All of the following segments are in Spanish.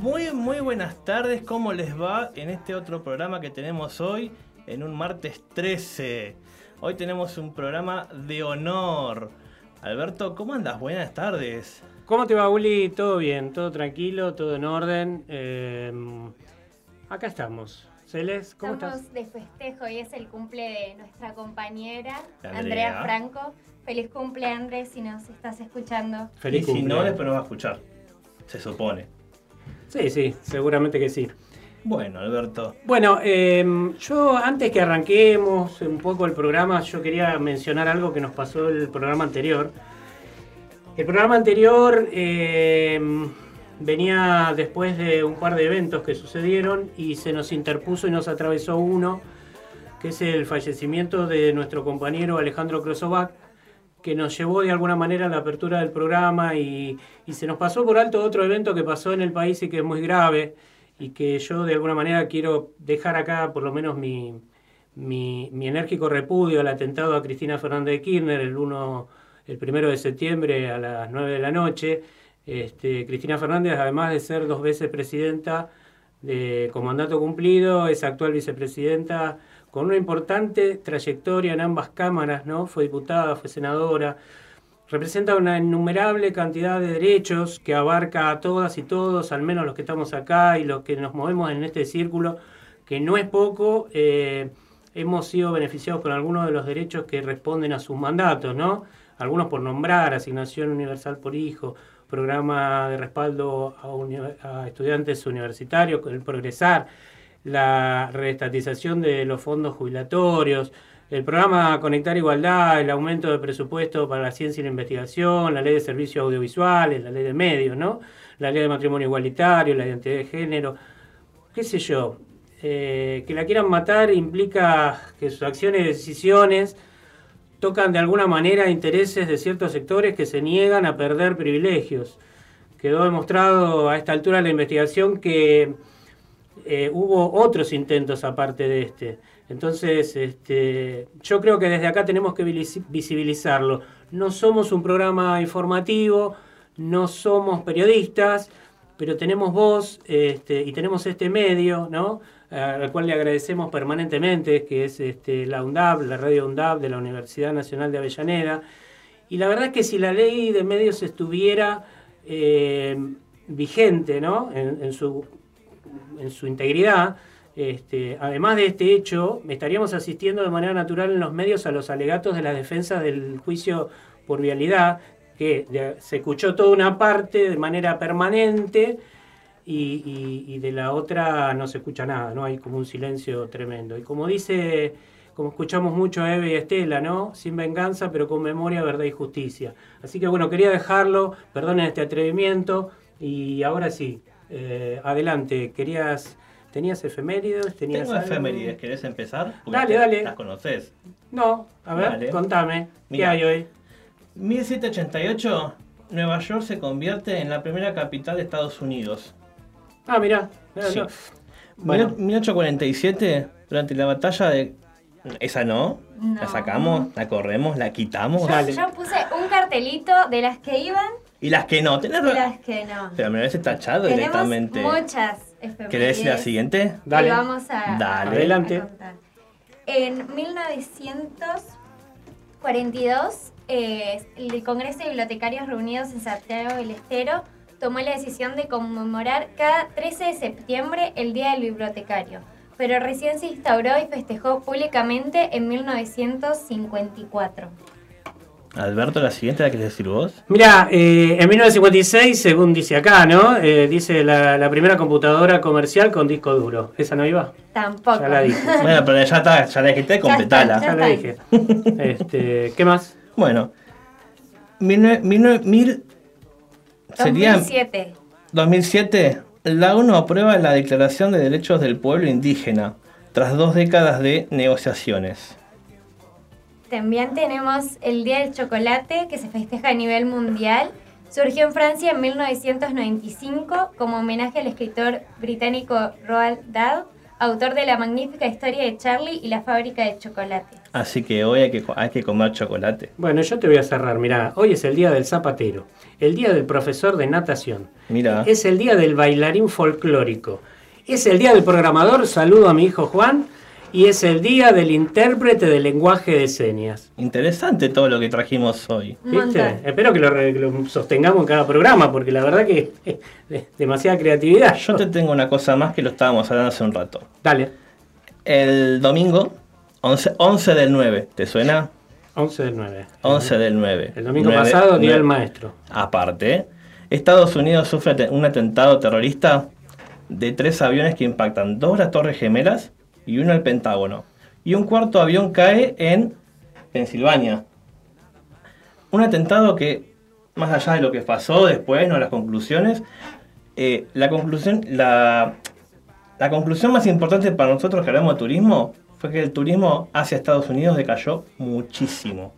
Muy, muy buenas tardes. ¿Cómo les va en este otro programa que tenemos hoy, en un martes 13? Hoy tenemos un programa de honor. Alberto, ¿cómo andas? Buenas tardes. ¿Cómo te va, Uli? Todo bien, todo tranquilo, todo en orden. Eh, acá estamos. Celes, ¿cómo Estamos estás? de festejo y es el cumple de nuestra compañera Andrea. Andrea, Franco. Feliz cumple, Andrés, si nos estás escuchando. Feliz y si cumple. no, después nos va a escuchar. Se supone. Sí, sí, seguramente que sí. Bueno, Alberto. Bueno, eh, yo antes que arranquemos un poco el programa, yo quería mencionar algo que nos pasó el programa anterior. El programa anterior eh, venía después de un par de eventos que sucedieron y se nos interpuso y nos atravesó uno, que es el fallecimiento de nuestro compañero Alejandro Krosovac, que nos llevó de alguna manera a la apertura del programa y, y se nos pasó por alto otro evento que pasó en el país y que es muy grave y que yo de alguna manera quiero dejar acá por lo menos mi, mi, enérgico repudio al atentado a Cristina Fernández de Kirchner el 1, el primero de septiembre a las 9 de la noche. Este, Cristina Fernández, además de ser dos veces presidenta de, con mandato cumplido, es actual vicepresidenta con una importante trayectoria en ambas cámaras, ¿no? Fue diputada, fue senadora, representa una innumerable cantidad de derechos que abarca a todas y todos, al menos los que estamos acá y los que nos movemos en este círculo, que no es poco. eh, hemos sido beneficiados con algunos de los derechos que responden a sus mandatos, ¿no? Algunos por nombrar, asignación universal por hijo, programa de respaldo a, estudiantes universitarios, el progresar, la reestatización de los fondos jubilatorios, el programa Conectar Igualdad, el aumento de presupuesto para la ciencia y la investigación, la ley de servicios audiovisuales, la ley de medios, ¿no? La ley de matrimonio igualitario, la identidad de género, qué sé yo. Eh, que la quieran matar implica que sus acciones y decisiones tocan de alguna manera intereses de ciertos sectores que se niegan a perder privilegios. Quedó demostrado a esta altura de la investigación que eh, hubo otros intentos aparte de este. Entonces, este, yo creo que desde acá tenemos que visi- visibilizarlo. No somos un programa informativo, no somos periodistas, pero tenemos voz este, y tenemos este medio, ¿no? al cual le agradecemos permanentemente, que es este, la UNDAB, la radio UNDAB de la Universidad Nacional de Avellaneda. Y la verdad es que si la ley de medios estuviera eh, vigente ¿no? en su, en su integridad, este, además de este hecho, estaríamos asistiendo de manera natural en los medios a los alegatos de la defensa del juicio por vialidad, que se escuchó toda una parte de manera permanente y, y- de la otra no se escucha nada, ¿no? Hay como un silencio tremendo. Y como dice, como escuchamos mucho a Eve y Estela, ¿no? Sin venganza, pero con memoria, verdad y justicia. Así que bueno, quería dejarlo, perdonen este atrevimiento, y ahora sí, eh, adelante, querías, ¿tenías efemérides? ¿Tenías Tengo algo? efemérides, ¿querés empezar? Porque Dale, dale. Las conoces. No, a ver, Dale. contame, ¿qué Mira. hay hoy? 1788, Nueva York se convierte en la primera capital de Estados Unidos. Ah, mirá, mirá, Sí. no. Bueno. 1847, durante la batalla de... Esa no, la sacamos, la corremos, la quitamos. Dale. Yo puse un cartelito de las que iban Y las que no, tenés las que no. Pero me lo habéis tachado Tenemos directamente. muchas. ¿Querés decir la siguiente? Dale. Y vamos a, Dale. a- Adelante. a. En 1942, eh, el Congreso de Bibliotecarios Reunidos en Santiago del Estero tomó la decisión de conmemorar cada 13 de septiembre el Día del Bibliotecario, pero recién se instauró y festejó públicamente en 1954. Alberto, la siguiente la querés decir vos. Mira, eh, en 1956, según dice acá, ¿no? Eh, dice la, la primera computadora comercial con disco duro. ¿Esa no iba? Tampoco. Ya la dije. Bueno, pero ya está, ya la dijiste, completala. Ya Ya la dije. Este, ¿Qué más? Bueno, mil, mil, nue- mil- sería 2007. 2007, la ONU aprueba la Declaración de Derechos del Pueblo Indígena, tras dos décadas de negociaciones. También tenemos el Día del Chocolate, que se festeja a nivel mundial. Surgió en Francia en 1995 como homenaje al escritor británico Roald Dahl, autor de la magnífica historia de Charlie y la fábrica de chocolate. Así que hoy hay que, hay que comer chocolate. Bueno, yo te voy a cerrar. Mirá, hoy es el día del zapatero, el día del profesor de natación, Mira, es el día del bailarín folclórico, es el día del programador, saludo a mi hijo Juan, y es el día del intérprete de lenguaje de señas. interesante todo lo que trajimos hoy. ¿Viste? Espero que lo, re- que lo sostengamos en cada programa, porque la verdad que es demasiada creatividad. Yo te tengo una cosa más que lo estábamos hablando hace un rato. Dale, El domingo, 11, 11 del 9, ¿te suena? 11 del 9. 11 del 9. El domingo 9, pasado, Día 9. del Maestro. Aparte, Estados Unidos sufre un atentado terrorista de tres aviones que impactan dos las Torres Gemelas y uno el Pentágono. Y un cuarto avión cae en Pensilvania. Un atentado que, más allá de lo que pasó después, no las conclusiones, eh, la conclusión, la, la conclusión más importante para nosotros que hablamos de turismo fue que el turismo hacia Estados Unidos decayó muchísimo.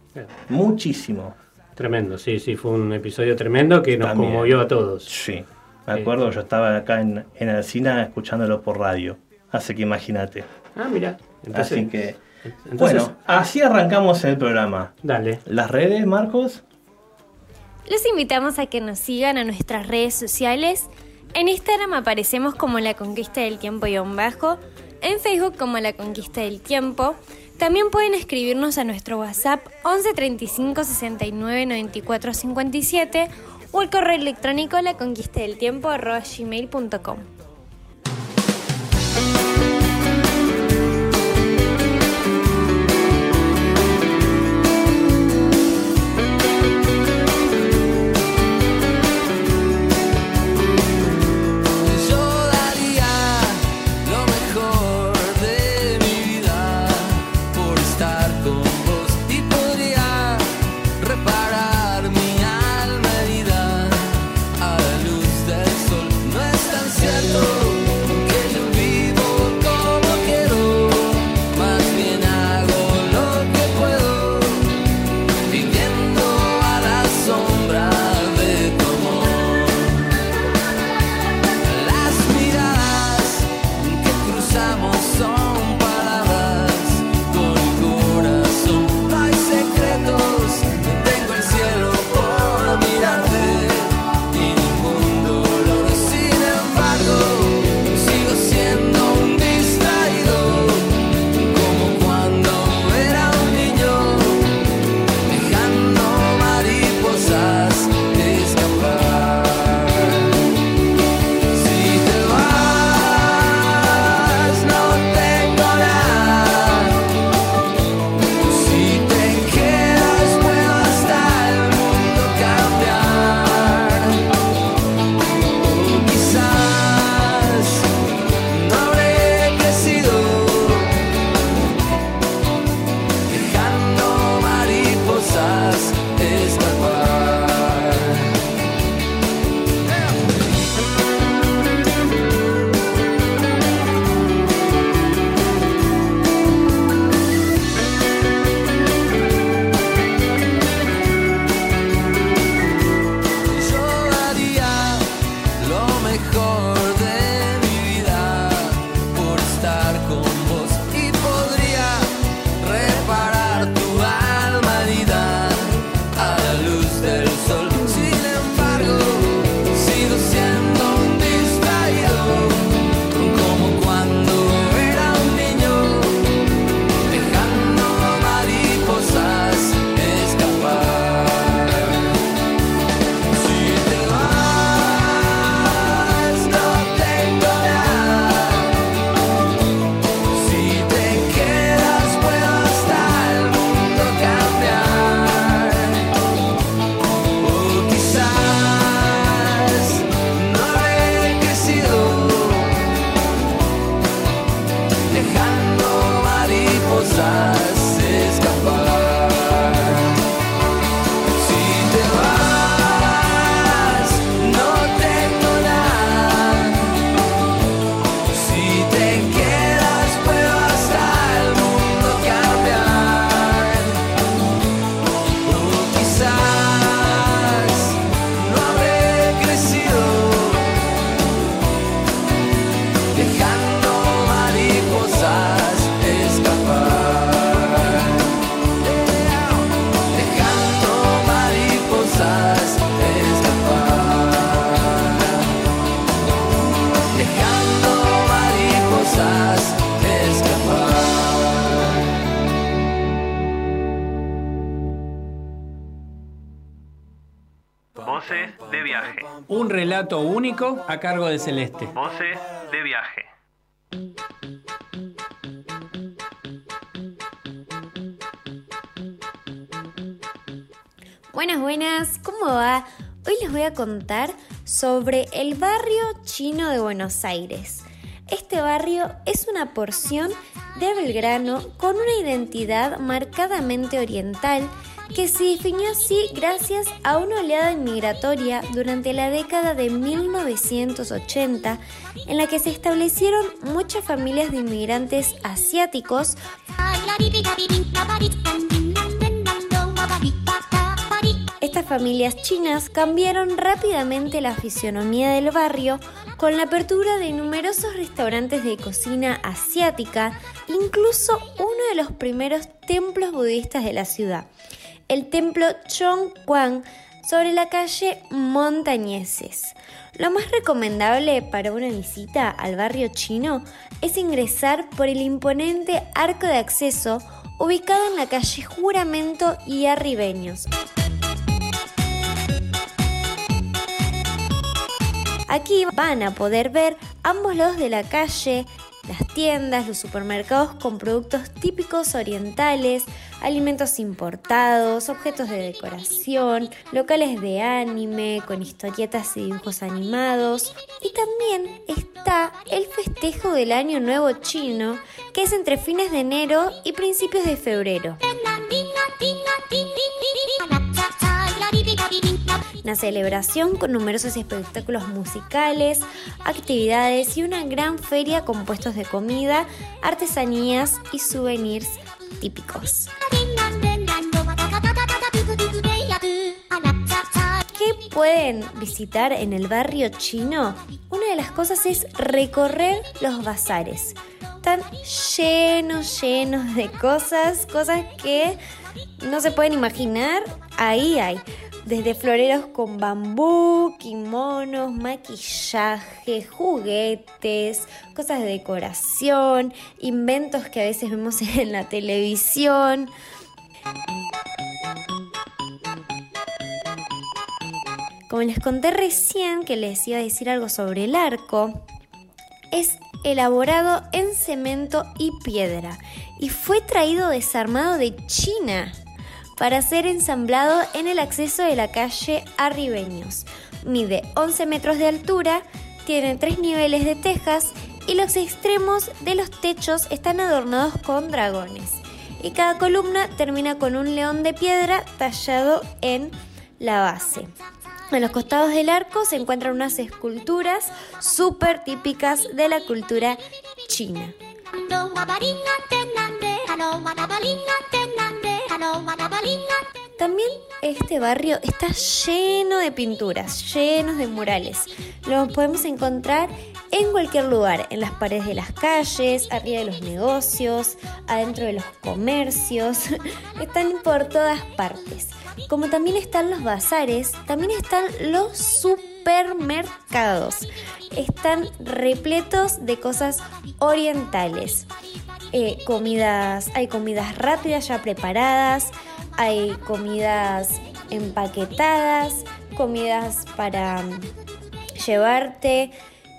Muchísimo. Tremendo, sí, sí, fue un episodio tremendo que nos También. conmovió a todos. Sí, me acuerdo, yo estaba acá en, en Alcina escuchándolo por radio. Así que imagínate. Ah, mira. Entonces, Así que, entonces- bueno, así arrancamos el programa. dale. Las redes, Marcos. Los invitamos a que nos sigan a nuestras redes sociales. En Instagram aparecemos como La Conquista del Tiempo y bajo, en Facebook como La Conquista del Tiempo. También pueden escribirnos a nuestro WhatsApp 11 35 69 94 57 o el correo electrónico la conquista del tiempo gmail.com. a cargo de Celeste. Voces de viaje. Buenas, buenas, ¿cómo va? Hoy les voy a contar sobre el barrio chino de Buenos Aires. Este barrio es una porción de Belgrano con una identidad marcadamente oriental que se definió así gracias a una oleada inmigratoria durante la década de 1980 en la que se establecieron muchas familias de inmigrantes asiáticos. Estas familias chinas cambiaron rápidamente la fisionomía del barrio con la apertura de numerosos restaurantes de cocina asiática, incluso uno de los primeros templos budistas de la ciudad, el templo Chongguan, sobre la calle Montañeses. Lo más recomendable para una visita al barrio chino es ingresar por el imponente arco de acceso ubicado en la calle Juramento y Arribeños. Aquí van a poder ver ambos lados de la calle, las tiendas, los supermercados con productos típicos orientales, alimentos importados, objetos de decoración, locales de anime con historietas y dibujos animados. Y también está el festejo del Año Nuevo Chino, que es entre fines de enero y principios de febrero. Una celebración con numerosos espectáculos musicales, actividades y una gran feria con puestos de comida, artesanías y souvenirs típicos. ¿Qué pueden visitar en el barrio chino? Una de las cosas es recorrer los bazares. Están llenos, llenos de cosas, cosas que no se pueden imaginar. Ahí hay desde floreros con bambú, kimonos, maquillaje, juguetes, cosas de decoración, inventos que a veces vemos en la televisión. Como les conté recién que les iba a decir algo sobre el arco, es elaborado en cemento y piedra y fue traído desarmado de China para ser ensamblado en el acceso de la calle Arribeños. Mide 11 metros de altura, tiene tres niveles de tejas y los extremos de los techos están adornados con dragones. Y cada columna termina con un león de piedra tallado en la base. A los costados del arco se encuentran unas esculturas súper típicas de la cultura china. También este barrio está lleno de pinturas, llenos de murales. Los podemos encontrar en cualquier lugar, en las paredes de las calles, arriba de los negocios, adentro de los comercios. Están por todas partes. Como también están los bazares, también están los supermercados. Están repletos de cosas orientales. Eh, comidas, hay comidas rápidas ya preparadas, hay comidas empaquetadas, comidas para mm, llevarte.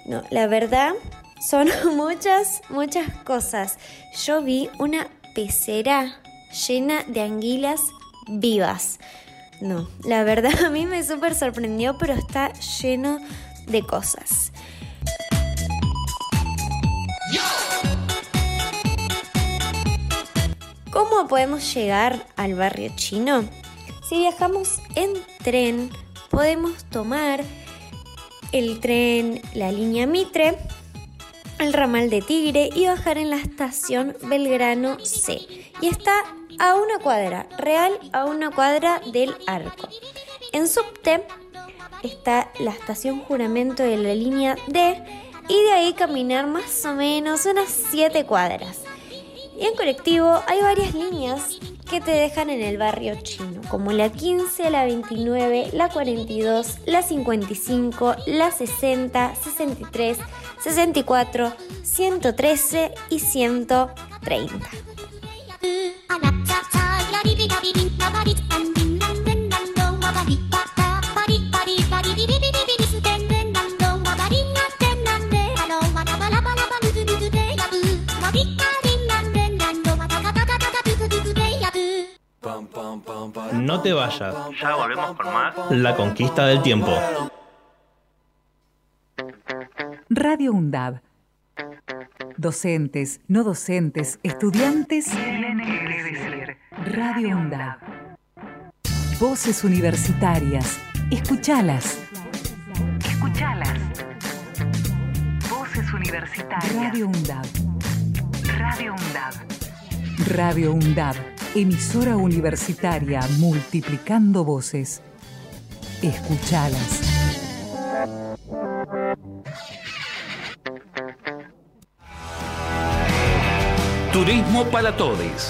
No, la verdad son muchas, muchas cosas. Yo vi una pecera llena de anguilas vivas. No, la verdad a mí me súper sorprendió, pero está lleno de cosas. ¿Cómo podemos llegar al barrio chino? Si viajamos en tren, podemos tomar el tren, la línea Mitre, el ramal de Tigre y bajar en la estación Belgrano C. Y está a una cuadra, real a una cuadra del arco. En subte está la estación Juramento de la línea D y de ahí caminar más o menos unas 7 cuadras. Y en colectivo hay varias líneas que te dejan en el barrio chino, como la 15, la 29, la 42, la 55, la 60, 63, 64, 113 y 130. No te vayas. Ya volvemos con más. La conquista del tiempo. Radio UNDAB. Docentes, no docentes, estudiantes. Radio UNDAB. Voces universitarias. Escuchalas. Escuchalas. Voces universitarias. Radio UNDAB. Radio UNDAB. Radio UNDAB. Emisora universitaria multiplicando voces. Escuchalas. Turismo para todos.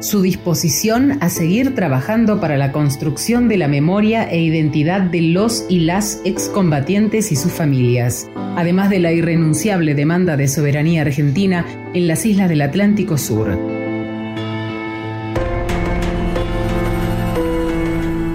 su disposición a seguir trabajando para la construcción de la memoria e identidad de los y las excombatientes y sus familias, además de la irrenunciable demanda de soberanía argentina en las islas del Atlántico Sur.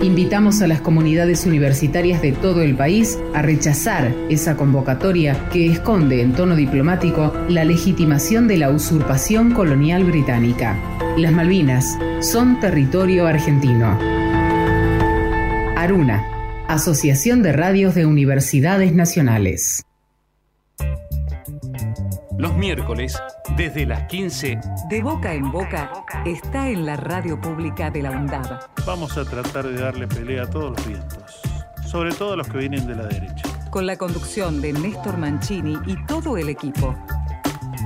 Invitamos a las comunidades universitarias de todo el país a rechazar esa convocatoria que esconde en tono diplomático la legitimación de la usurpación colonial británica. Las Malvinas son territorio argentino. Aruna, Asociación de Radios de Universidades Nacionales. Los miércoles, desde las 15, De boca en boca está en la radio pública de la UNDAB. Vamos a tratar de darle pelea a todos los vientos, sobre todo a los que vienen de la derecha. Con la conducción de Néstor Mancini y todo el equipo.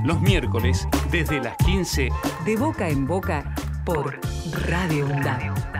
los miércoles, desde las 15, De boca en boca por Radio UNDAB.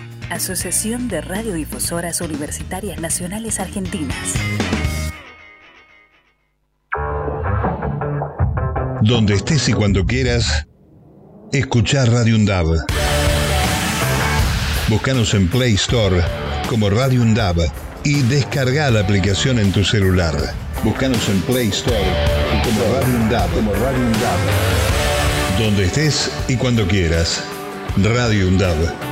Asociación de Radiodifusoras Universitarias Nacionales Argentinas. Donde estés y cuando quieras, escuchar Radio UNDAB. Búscanos en Play Store como Radio UNDAB y descarga la aplicación en tu celular. Búscanos en Play Store como Radio UNDAB. Como Radio UNDAB. Donde estés y cuando quieras. Radio UNDAB.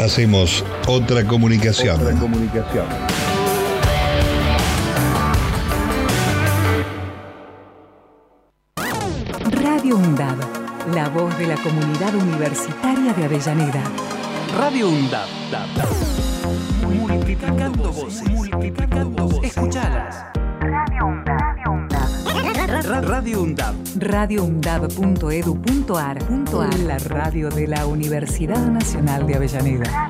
Hacemos otra comunicación. Otra comunicación. Radio UNDAB. La voz de la comunidad universitaria de Avellaneda. Radio UNDAB. Multiplicando voces. Multiplicando voces. Radio UNDAB. radioundab.edu.ar La radio de la Universidad Nacional de Avellaneda.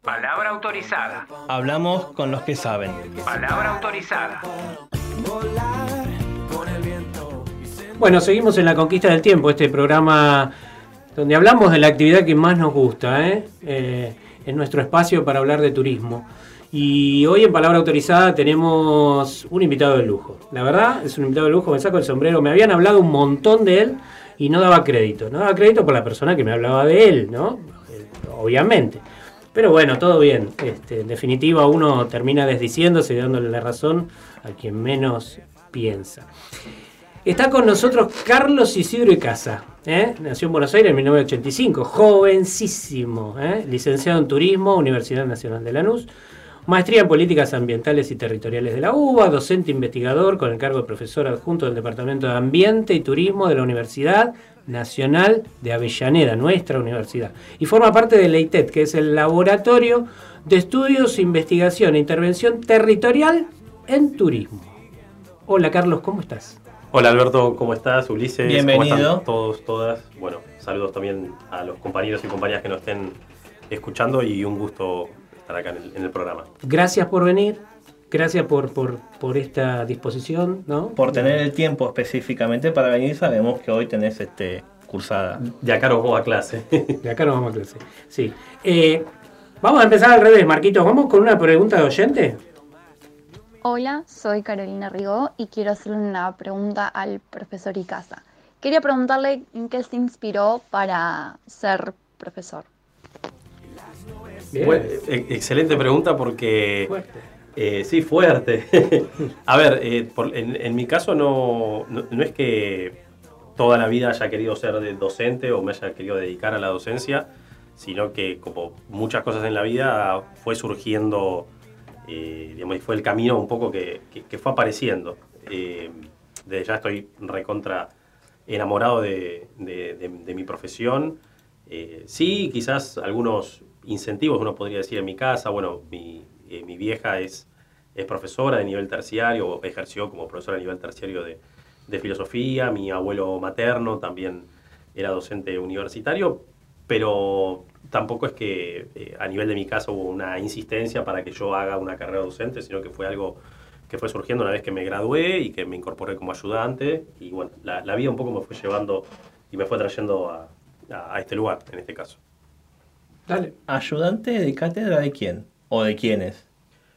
Palabra autorizada. Hablamos con los que saben. Palabra autorizada. Bueno, seguimos en la conquista del tiempo, este programa donde hablamos de la actividad que más nos gusta, ¿eh? Eh, es nuestro espacio para hablar de turismo. Y hoy en Palabra Autorizada tenemos un invitado de lujo. La verdad, es un invitado de lujo, me saco el sombrero. Me habían hablado un montón de él y no daba crédito. No daba crédito por la persona que me hablaba de él, ¿no? Eh, Obviamente. Pero bueno, todo bien. Este, en definitiva, uno termina desdiciéndose y dándole la razón a quien menos piensa. Está con nosotros Carlos Isidro Icaza. ¿eh? Nació en Buenos Aires en 1985, jovencísimo. ¿eh? Licenciado en Turismo, Universidad Nacional de Lanús. Maestría en Políticas Ambientales y Territoriales de la UBA, docente investigador con el cargo de profesor adjunto del Departamento de Ambiente y Turismo de la Universidad Nacional de Avellaneda, nuestra universidad. Y forma parte del EITET, que es el Laboratorio de Estudios, Investigación e Intervención Territorial en Turismo. Hola Carlos, ¿cómo estás? Hola Alberto, ¿cómo estás? Ulises, Bienvenido. ¿cómo están todos, todas? Bueno, saludos también a los compañeros y compañeras que nos estén escuchando y un gusto estar acá en el, en el programa. Gracias por venir, gracias por, por, por esta disposición, ¿no? Por tener el tiempo específicamente para venir, sabemos que hoy tenés este cursada. De acá nos vamos a clase. De acá nos vamos a clase, sí. Eh, vamos a empezar al revés, Marquitos. ¿Vamos con una pregunta de oyente? Hola, soy Carolina Rigó y quiero hacerle una pregunta al profesor Icaza. Quería preguntarle en qué se inspiró para ser profesor. Bueno, e- excelente pregunta porque... Eh, sí, fuerte. a ver, eh, por- en, en mi caso no, no, no es que toda la vida haya querido ser docente o me haya querido dedicar a la docencia, sino que como muchas cosas en la vida fue surgiendo, eh, fue el camino un poco que, que- fue apareciendo. Eh, desde ya estoy recontra enamorado de, de- mi profesión. Eh, sí, quizás algunos incentivos, uno podría decir en mi casa, bueno, mi, mi vieja es, es profesora de nivel terciario, ejerció como profesora de nivel terciario de, de filosofía, mi abuelo materno también era docente universitario, pero tampoco es que eh, a nivel de mi casa hubo una insistencia para que yo haga una carrera docente, sino que fue algo que fue surgiendo una vez que me gradué y que me incorporé como ayudante, y bueno, la, la vida un poco me fue llevando y me fue trayendo a, a- a este lugar, en este caso. Dale. ¿Ayudante de cátedra de quién? ¿O de quiénes?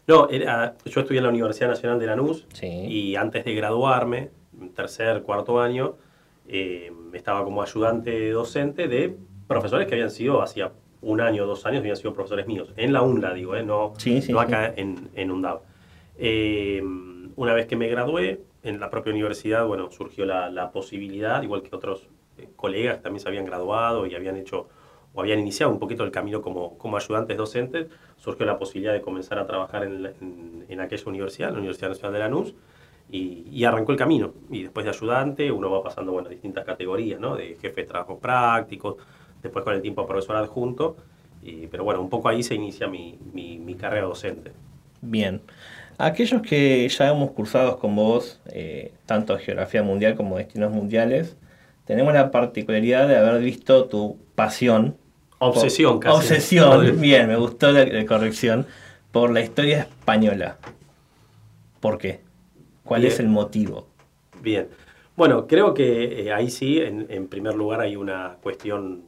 No, era- yo estudié en la Universidad Nacional de Lanús y antes de graduarme, tercer, cuarto año, eh, estaba como ayudante docente de profesores que habían sido, hacía un año o dos años, habían sido profesores míos. En la UNLA, digo, eh, no, Sí, sí, no sí. acá en, en UNDAV. Eh, una vez que me gradué, en la propia universidad, bueno, surgió la, la posibilidad, igual que otros eh, colegas que también se habían graduado y habían hecho o habían iniciado un poquito el camino como, como ayudantes docentes, surgió la posibilidad de comenzar a trabajar en, la- en- en aquella universidad, la Universidad Nacional de Lanús, y, y arrancó el camino. Y después de ayudante, uno va pasando bueno, distintas categorías, ¿no? De jefe de trabajos prácticos, después con el tiempo profesor adjunto, y- pero bueno, un poco ahí se inicia mi, mi- mi carrera docente. Bien. Aquellos que ya hemos cursado con vos, eh, tanto geografía mundial como destinos mundiales, tenemos la particularidad de haber visto tu pasión. Obsesión, por- casi. Obsesión, bien, me gustó la, la corrección. Por la historia española. ¿Por qué? ¿Cuál Bien. es el motivo? Bien. Bueno, creo que eh, ahí sí, en, en primer lugar, hay una cuestión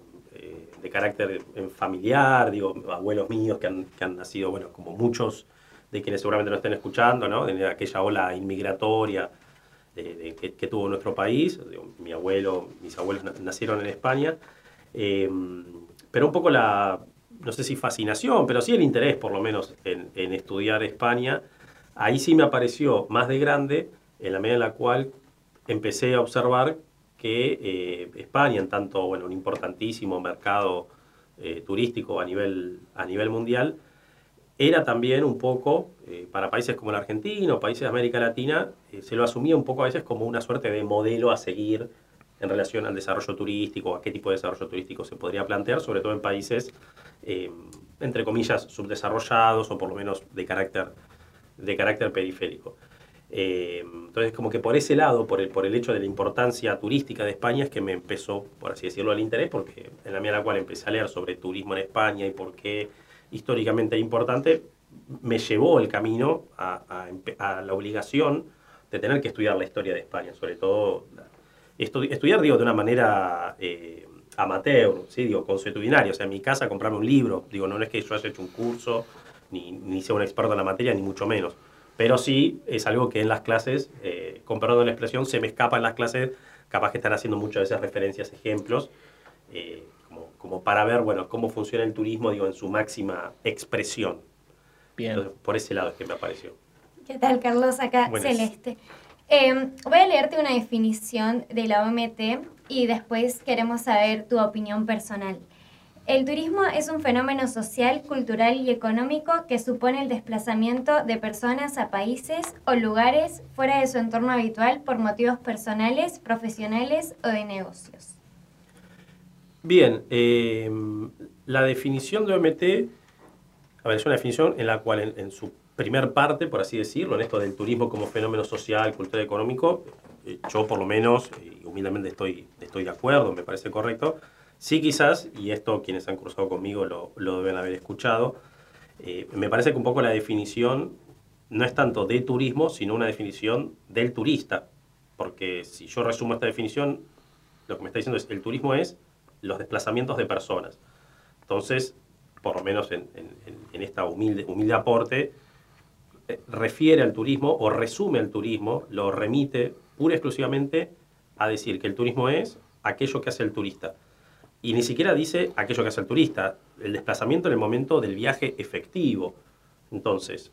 de carácter eh, familiar, digo, abuelos míos que han, que han nacido, bueno, como muchos de quienes seguramente nos estén escuchando, ¿no? De aquella ola inmigratoria de- que, que tuvo nuestro país. Mi abuelo, mis abuelos na- nacieron en España. Eh, pero un poco la, no sé si fascinación, pero sí el interés, por lo menos, en, en estudiar España, ahí sí me apareció más de grande, en la medida en la cual empecé a observar que eh, España, en tanto, bueno, un importantísimo mercado eh, turístico a nivel, a nivel mundial, era también un poco, eh, para países como la Argentina o países de América Latina, eh, se lo asumía un poco a veces como una suerte de modelo a seguir en relación al desarrollo turístico, a qué tipo de desarrollo turístico se podría plantear, sobre todo en países, eh, entre comillas, subdesarrollados o por lo menos de carácter, de carácter periférico. Eh, entonces, como que por ese lado, por el, por el hecho de la importancia turística de España, es que me empezó, por así decirlo, el interés, porque en la medida en la cual empecé a leer sobre turismo en España y por qué históricamente es importante, me llevó el camino a, a a la obligación de tener que estudiar la historia de España, sobre todo estu- estudiar, digo, de una manera eh, amateur, ¿sí? digo, consuetudinaria, o sea, en mi casa comprarme un libro, digo, no es que yo haya hecho un curso, ni, ni sea un experto en la materia, ni mucho menos, pero sí es algo que en las clases, eh, con perdón de la expresión, se me escapa en las clases, capaz que están haciendo muchas veces referencias, ejemplos, eh, como, como para ver, bueno, cómo funciona el turismo, digo, en su máxima expresión. Bien. Entonces, por ese lado es que me apareció. ¿Qué tal, Carlos? Acá Buenas. Celeste. Eh, voy a leerte una definición de la OMT y después queremos saber tu opinión personal. El turismo es un fenómeno social, cultural y económico que supone el desplazamiento de personas a países o lugares fuera de su entorno habitual por motivos personales, profesionales o de negocios. Bien, eh, la definición de OMT, a ver, es una definición en la cual en, en su primer parte, por así decirlo, en esto del turismo como fenómeno social, cultural y económico, eh, yo por lo menos, y humildemente estoy, estoy de acuerdo, me parece correcto. Sí quizás, y esto quienes han cruzado conmigo lo, lo deben haber escuchado, eh, me parece que un poco la definición no es tanto de turismo, sino una definición del turista. Porque si yo resumo esta definición, lo que me está diciendo es el turismo es los desplazamientos de personas. Entonces, por lo menos en, en, en esta humilde, humilde aporte, eh, refiere al turismo o resume al turismo, lo remite pura y exclusivamente a decir que el turismo es aquello que hace el turista. Y ni siquiera dice aquello que hace el turista, el desplazamiento en el momento del viaje efectivo. Entonces,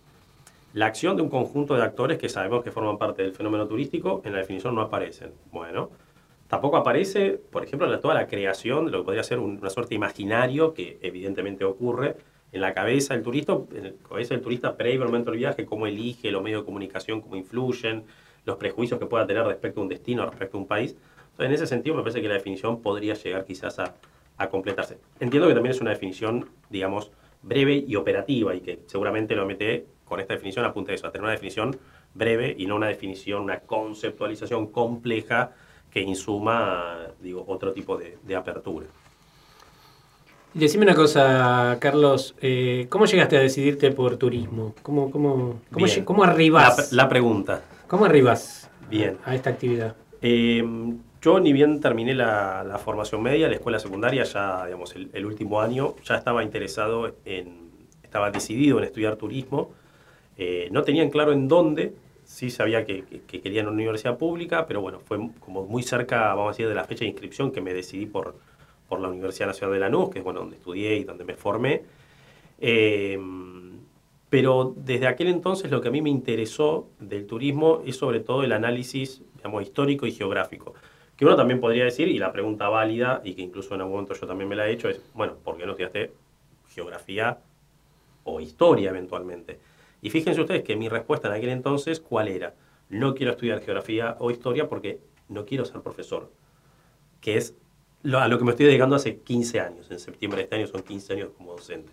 la acción de un conjunto de actores que sabemos que forman parte del fenómeno turístico en la definición no aparecen. Bueno, tampoco aparece, por ejemplo, la- toda la creación de lo que podría ser un- una suerte imaginario que evidentemente ocurre en la cabeza del turista, en la cabeza del turista previo al momento del viaje, cómo elige los medios de comunicación, cómo influyen, los prejuicios que pueda tener respecto a un destino, respecto a un país. Entonces, en ese sentido, me parece que la definición podría llegar quizás a, a completarse. Entiendo que también es una definición, digamos, breve y operativa y que seguramente lo mete con esta definición apunta a eso, a tener una definición breve y no una definición, una conceptualización compleja que insuma, digo, otro tipo de, de apertura. Decime una cosa, Carlos, eh, ¿cómo llegaste a decidirte por turismo? ¿Cómo, cómo, cómo, arribas? La, la pregunta. ¿Cómo arribas Bien. a esta actividad? Eh, yo ni bien terminé la, la formación media, la escuela secundaria, ya digamos el, último año, ya estaba interesado en, estaba decidido en estudiar turismo. Eh, no tenían claro en dónde, sí sabía que, que, que quería en una universidad pública, pero bueno, fue como muy cerca, vamos a decir, de la fecha de inscripción que me decidí por, por la Universidad Nacional de Lanús, que es bueno, donde estudié y donde me formé. Eh, pero desde aquel entonces lo que a mí me interesó del turismo es sobre todo el análisis digamos, histórico y geográfico. Que uno también podría decir, y la pregunta válida, y que incluso en algún momento yo también me la he hecho, es, bueno, ¿por qué no estudiaste geografía o historia eventualmente? Y fíjense ustedes que mi respuesta en aquel entonces, ¿cuál era? No quiero estudiar geografía o historia porque no quiero ser profesor, que es lo- a lo que me estoy dedicando hace 15 años. En septiembre de este año son 15 años como docente.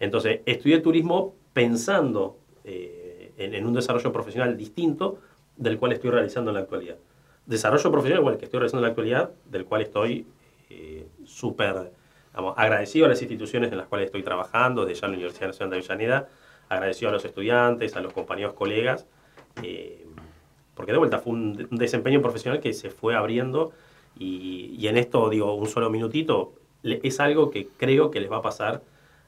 Entonces, estudié turismo pensando eh, en, en un desarrollo profesional distinto del cual estoy realizando en la actualidad. Desarrollo profesional igual que estoy realizando en la actualidad, del cual estoy eh, súper agradecido a las instituciones en las cuales estoy trabajando, desde ya la Universidad Nacional de Avellaneda, agradecido a los estudiantes, a los compañeros colegas, eh, porque de vuelta fue un, un desempeño profesional que se fue abriendo y, y en esto, digo, un solo minutito, le- es algo que creo que les va a pasar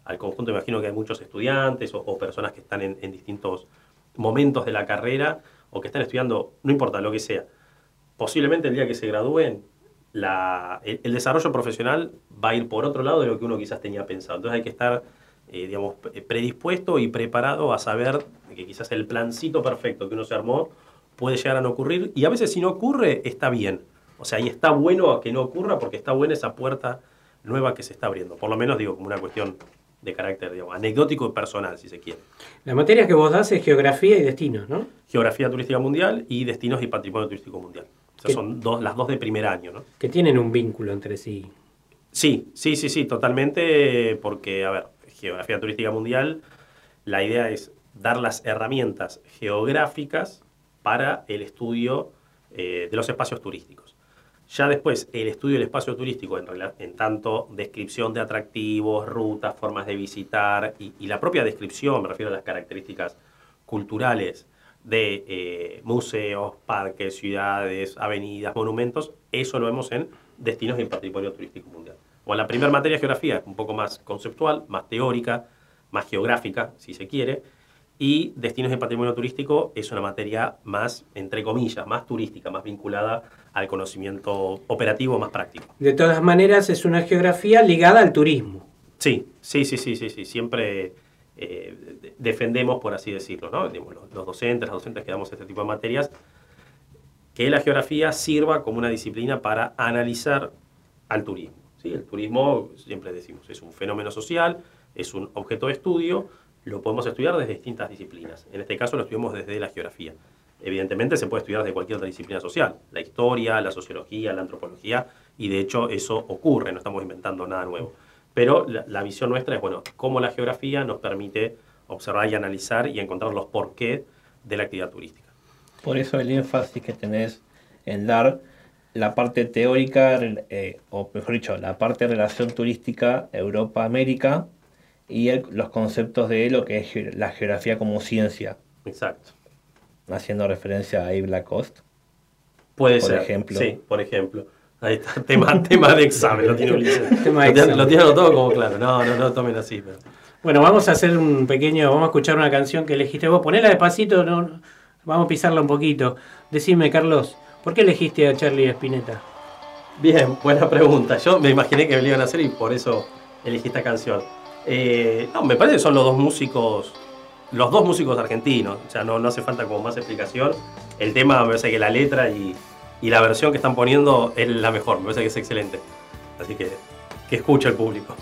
al conjunto. Imagino que hay muchos estudiantes o, o personas que están en, en distintos momentos de la carrera o que están estudiando, no importa lo que sea. Posiblemente el día que se gradúen, la- el, el desarrollo profesional va a ir por otro lado de lo que uno quizás tenía pensado. Entonces hay que estar, eh, digamos, pre- predispuesto y preparado a saber que quizás el plancito perfecto que uno se armó puede llegar a no ocurrir. Y a veces si no ocurre, está bien. O sea, y está bueno que no ocurra porque está buena esa puerta nueva que se está abriendo. Por lo menos digo, como una cuestión de carácter, digamos, anecdótico y personal, si se quiere. La materia que vos das es geografía y destinos, ¿no? Geografía turística mundial y destinos y patrimonio turístico mundial. O sea, ¿Qué? son dos, las dos de primer año, ¿no? Que tienen un vínculo entre sí. Sí, sí, sí, sí, totalmente, porque, a ver, geografía turística mundial, la idea es dar las herramientas geográficas para el estudio eh, de los espacios turísticos. Ya después, el estudio del espacio turístico en tanto descripción de atractivos, rutas, formas de visitar y, y la propia descripción, me refiero a las características culturales de eh, museos, parques, ciudades, avenidas, monumentos, eso lo vemos en destinos y patrimonio turístico mundial. O en la primera materia de geografía, un poco más conceptual, más teórica, más geográfica, si se quiere, y destinos y patrimonio turístico es una materia más, entre comillas, más turística, más vinculada al conocimiento operativo, más práctico. De todas maneras, es una geografía ligada al turismo. Sí, sí, sí, sí, sí, sí. Siempre eh, de- defendemos, por así decirlo, ¿no? Los, los docentes, las docentes que damos este tipo de materias, que la geografía sirva como una disciplina para analizar al turismo. ¿sí? El turismo, siempre decimos, es un fenómeno social, es un objeto de estudio, lo podemos estudiar desde distintas disciplinas. En este caso lo estudiamos desde la geografía. Evidentemente se puede estudiar desde cualquier otra disciplina social, la historia, la sociología, la antropología, y de hecho eso ocurre, no estamos inventando nada nuevo. Pero la, la visión nuestra es, bueno, cómo la geografía nos permite observar y analizar y encontrar los porqués de la actividad turística. Por eso el énfasis que tenés en dar la parte teórica, eh, o mejor dicho, la parte de relación turística Europa-América y el- los conceptos de lo que es la geografía como ciencia. Exacto. Haciendo referencia a Yves Lacoste. Puede por ser. ejemplo. Sí, por ejemplo. Ahí está, tema, tema de examen, lo tiene Ulises. Tema de lo, tiene, examen. lo tiene todo como claro. No, no, no tomen así. pero- Bueno, vamos a hacer un pequeño, vamos a escuchar una canción que elegiste vos. Ponela despacito, no, vamos a pisarla un poquito. Decime, Carlos, ¿por qué elegiste a Charlie Spinetta? Bien, buena pregunta. Yo me imaginé que me lo iban a hacer y por eso elegí esta canción. Eh, no, me parece que son los dos músicos, los dos músicos argentinos. O sea, no, no hace falta como más explicación. El tema me parece que la letra y, y la versión que están poniendo es la mejor. Me parece que es excelente. Así que que escuche el público.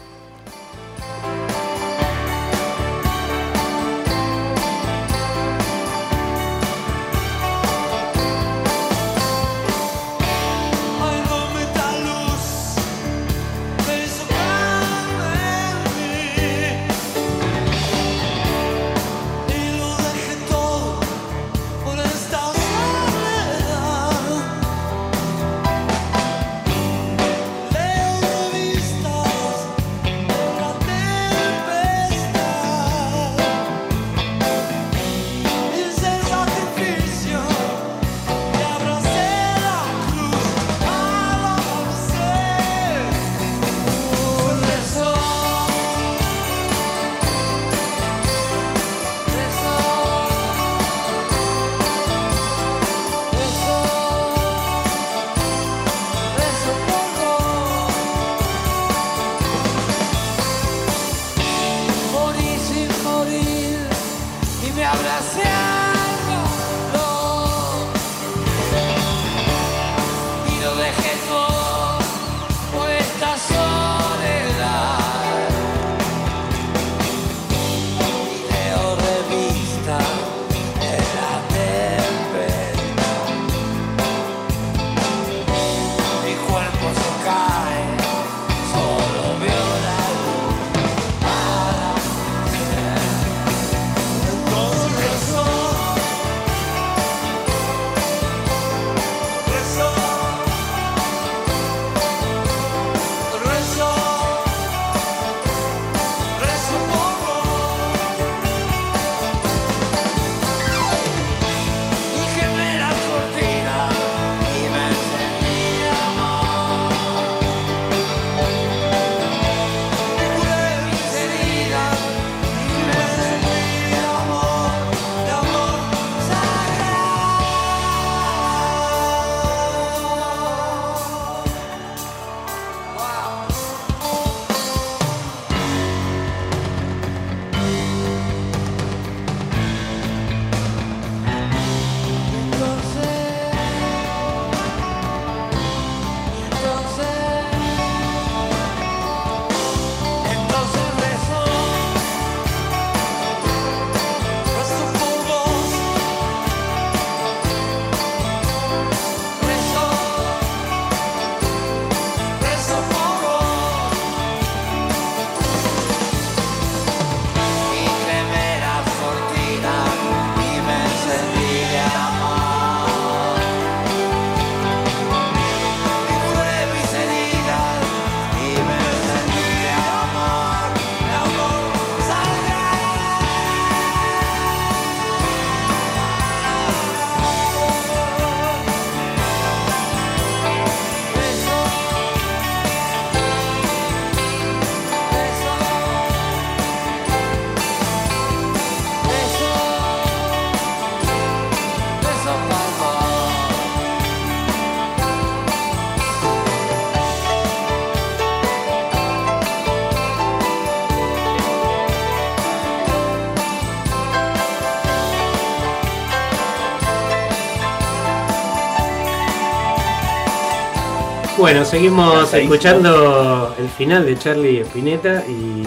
Bueno, seguimos escuchando el final de Charlie Spinetta y,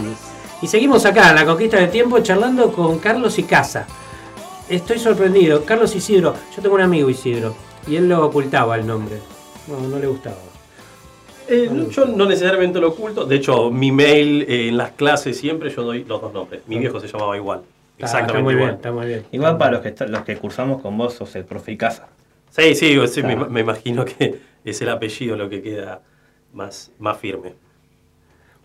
y seguimos acá en la conquista del tiempo charlando con Carlos Icaza. Estoy sorprendido. Carlos Isidro, yo tengo un amigo Isidro y él lo ocultaba el nombre. No, no le gustaba. Eh, no, yo no necesariamente lo oculto. De hecho, mi mail eh, en las clases siempre yo doy los dos nombres. Mi viejo se llamaba igual. Exactamente muy igual. bien, está muy bien. Igual para los que, está- los que cursamos con vos sos el profe Icaza. Sí, sí, sí, me, Claro. me imagino que es el apellido lo que queda más, más firme.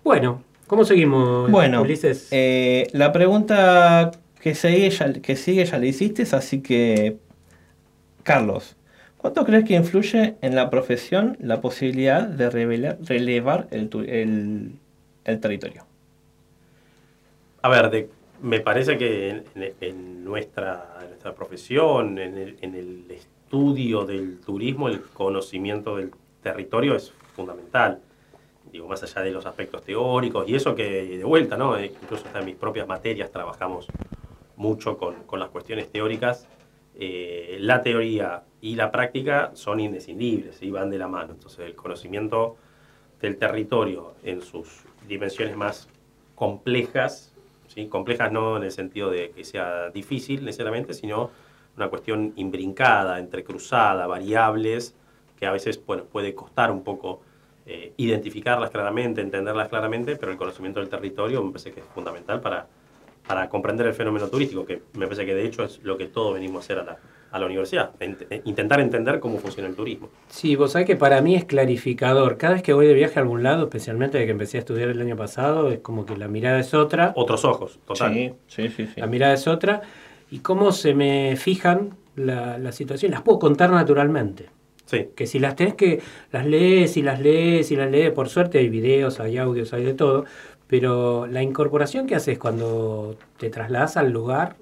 Bueno, ¿cómo seguimos, Bueno, Ulises? eh, la pregunta que sigue, ya, que sigue ya la hiciste, así que, Carlos, ¿cuánto crees que influye en la profesión la posibilidad de revela- relevar el, tu- el- el territorio? A ver, de- me parece que en, en- en nuestra, en nuestra profesión, en el, en el estudio del turismo, el conocimiento del territorio es fundamental. Digo, más allá de los aspectos teóricos y eso que de vuelta, ¿no? Eh, Incluso hasta en mis propias materias trabajamos mucho con, con las cuestiones teóricas. Eh, la teoría y la práctica son indescindibles y van de la mano. Entonces, el conocimiento del territorio en sus dimensiones más complejas, ¿sí? complejas no en el sentido de que sea difícil necesariamente, sino una cuestión imbrincada, entrecruzada, variables, que a veces bueno, puede costar un poco eh, identificarlas claramente, entenderlas claramente, pero el conocimiento del territorio me parece que es fundamental para, para comprender el fenómeno turístico, que me parece que de hecho es lo que todos venimos a hacer a la, a la universidad, ent- eh, intentar entender cómo funciona el turismo. Sí, vos sabés que para mí es clarificador. Cada vez que voy de viaje a algún lado, especialmente desde que empecé a estudiar el año pasado, es como que la mirada es otra. Otros ojos, total. Sí, sí, sí. sí. La mirada es otra. Y cómo se me fijan la, la situación. Las puedo contar naturalmente. Sí. Que si las tenés que, las lees y las lees y las lees, por suerte hay videos, hay audios, hay de todo, pero la incorporación que haces cuando te trasladas al lugar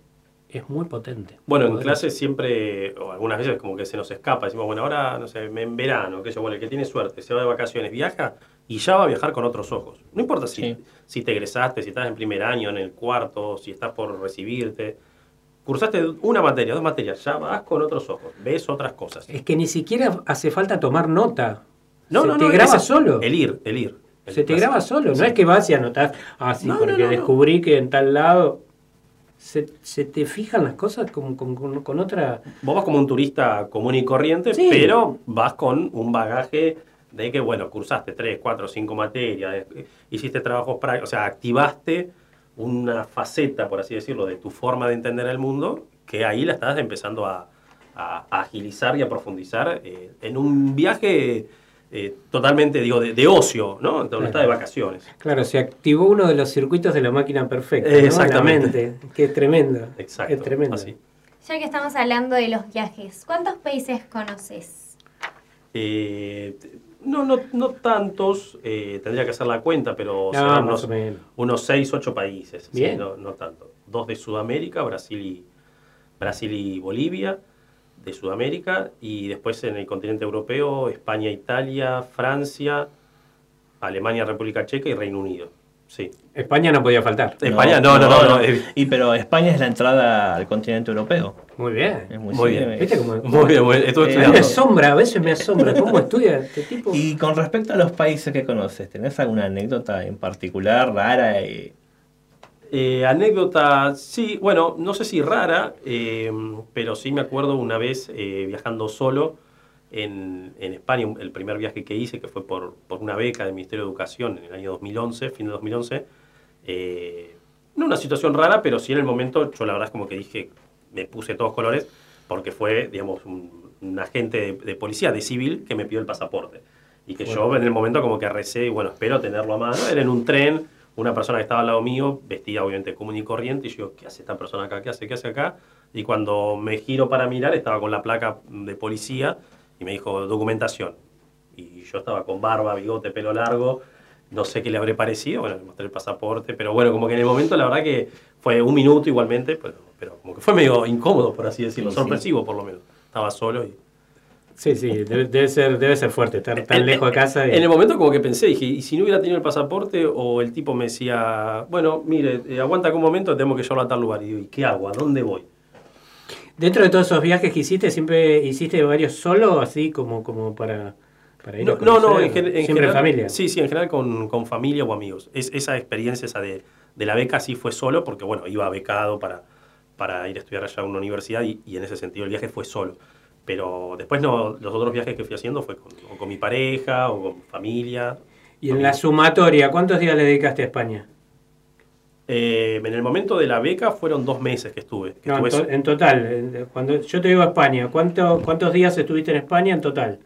es muy potente. Bueno, en clase siempre, o algunas veces como que se nos escapa, decimos, bueno, ahora, no sé, en verano, que yo, bueno, el que tiene suerte, se va de vacaciones, viaja y ya va a viajar con otros ojos. No importa si, si te egresaste, si estás en primer año, en el cuarto, si estás por recibirte. Cursaste una materia, dos materias, ya vas con otros ojos, ves otras cosas. Es que ni siquiera hace falta tomar nota. No, se no, te no, graba solo. El ir, el ir. el Se te graba solo, Sí. no es que vas y anotás, ah, sí, No, porque no, descubrí que en tal lado. Se, se te fijan las cosas con, con- con- con otra. Vos vas como un turista común y corriente, Sí. pero vas con un bagaje de que, bueno, cursaste tres, cuatro, cinco materias, eh, hiciste trabajos prácticos, o sea, activaste una faceta, por así decirlo, de tu forma de entender el mundo, que ahí la estás empezando a, a- a agilizar y a profundizar eh, en un viaje eh, totalmente, digo, de, de ocio, ¿no? Donde Claro. estás de vacaciones. Claro, se activó uno de los circuitos de la máquina perfecta. ¿no? Exactamente. Mente. Qué tremendo. Exacto. Es tremendo. así. Ya que estamos hablando de los viajes, ¿cuántos países conoces? No, no, no tantos, eh, tendría que hacer la cuenta, pero No, serán unos, unos 6, 8 países. sí, Bien. no, no tanto. Dos de Sudamérica, Brasil y, Brasil y Bolivia, de Sudamérica, y después en el continente europeo, España, Italia, Francia, Alemania, República Checa y Reino Unido. Sí. España no podía faltar. España, no, no, no. no, Y pero España es la entrada al continente europeo. Muy bien. Es muy, bien. ¿Viste cómo- Muy bien, muy bien. Estuve Eh, me asombra, a veces me asombra. ¿Cómo estudia este tipo? Y con respecto a los países que conoces, ¿tenés alguna anécdota en particular, rara? Y... Eh, anécdota, sí, bueno, no sé si rara, eh, pero sí me acuerdo una vez eh, viajando solo en, en España, el primer viaje que hice, que fue por, por una beca del Ministerio de Educación en el año 2011, fin de 2011. eh, no una situación rara, pero sí en el momento, yo la verdad es como que dije, me puse todos colores, porque fue, digamos, un, un agente de, de policía, de civil, que me pidió el pasaporte. Y que yo Bueno. en el momento como que recé, y bueno, espero tenerlo a mano. Era en un tren, una persona que estaba al lado mío, vestida obviamente común y corriente, y yo, ¿qué hace esta persona acá? ¿Qué hace? ¿Qué hace acá? Y cuando me giro para mirar, estaba con la placa de policía y me dijo, documentación. Y yo estaba con barba, bigote, pelo largo, no sé qué le habré parecido, bueno, le mostré el pasaporte, pero bueno, como que en el momento la verdad que fue un minuto igualmente, pero, pero como que fue medio incómodo, por así decirlo, Sí, sí. sorpresivo por lo menos. Estaba solo y... Sí, sí, debe, debe ser, debe ser fuerte estar tan lejos de casa. y- En el momento como que pensé, dije, ¿y si no hubiera tenido el pasaporte o el tipo me decía, bueno, mire, eh, aguanta un momento, tenemos que llevarlo a tal lugar? Y digo, ¿y qué hago? ¿A dónde voy? Dentro de todos esos viajes que hiciste, ¿siempre hiciste varios solo, así como, como para Para ir No, a no, no, conocer? en, gen- en Siempre general. en familia. Sí, sí, en general con, con familia o amigos. Es, esa experiencia esa de, de la beca sí fue solo, porque bueno, iba becado para, para ir a estudiar allá a una universidad y, y en ese sentido el viaje fue solo. Pero después no, los otros viajes que fui haciendo fue con, o con mi pareja o con familia. Y en la sumatoria, ¿cuántos días le dedicaste a España? Eh, en el momento de la beca fueron dos meses que estuve. que No, en, estuve to- en total, cuando yo te digo a España, ¿cuánto, ¿cuántos días estuviste en España en total?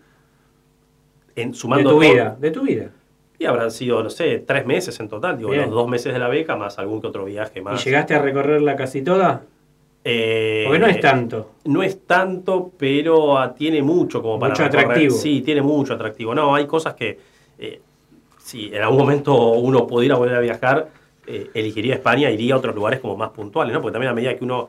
en, De sumando tu todo- vida, de tu vida. Y habrán sido, no sé, tres meses en total. Digo, Bien. los dos meses de la beca más algún que otro viaje ¿Y más. llegaste a recorrerla casi toda? Eh, Porque no es tanto. No es tanto, pero ah, tiene mucho como para Mucho recorrer. atractivo. Sí, tiene mucho atractivo. No, hay cosas que, eh, si en algún momento uno pudiera volver a viajar, eh, elegiría España, iría a otros lugares como más puntuales, ¿no? Porque también a medida que uno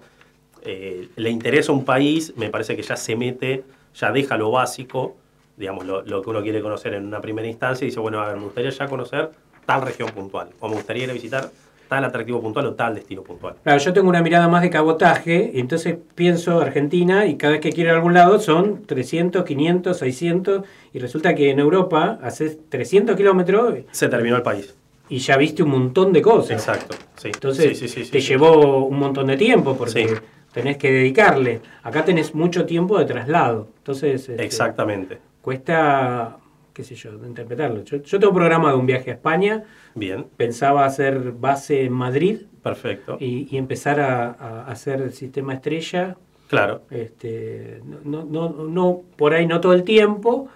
eh, le interesa un país, me parece que ya se mete, ya deja lo básico, digamos, lo, lo que uno quiere conocer en una primera instancia y dice, bueno, a ver, me gustaría ya conocer tal región puntual, o me gustaría ir a visitar tal atractivo puntual o tal destino puntual. Claro, yo tengo una mirada más de cabotaje y entonces pienso Argentina y cada vez que quiero ir a algún lado son 300, 500, 600 y resulta que en Europa haces 300 kilómetros Se terminó el país. Y ya viste un montón de cosas. Exacto, sí. Entonces Sí, sí, te llevó un montón de tiempo porque tenés que dedicarle. Acá tenés mucho tiempo de traslado. Entonces este, Exactamente. cuesta, qué sé yo, de interpretarlo. Yo, yo tengo programado un viaje a España. Bien. Pensaba hacer base en Madrid. Perfecto. Y, y empezar a, a hacer el sistema estrella. Claro. Este, no, no, no, no- por ahí no todo el tiempo,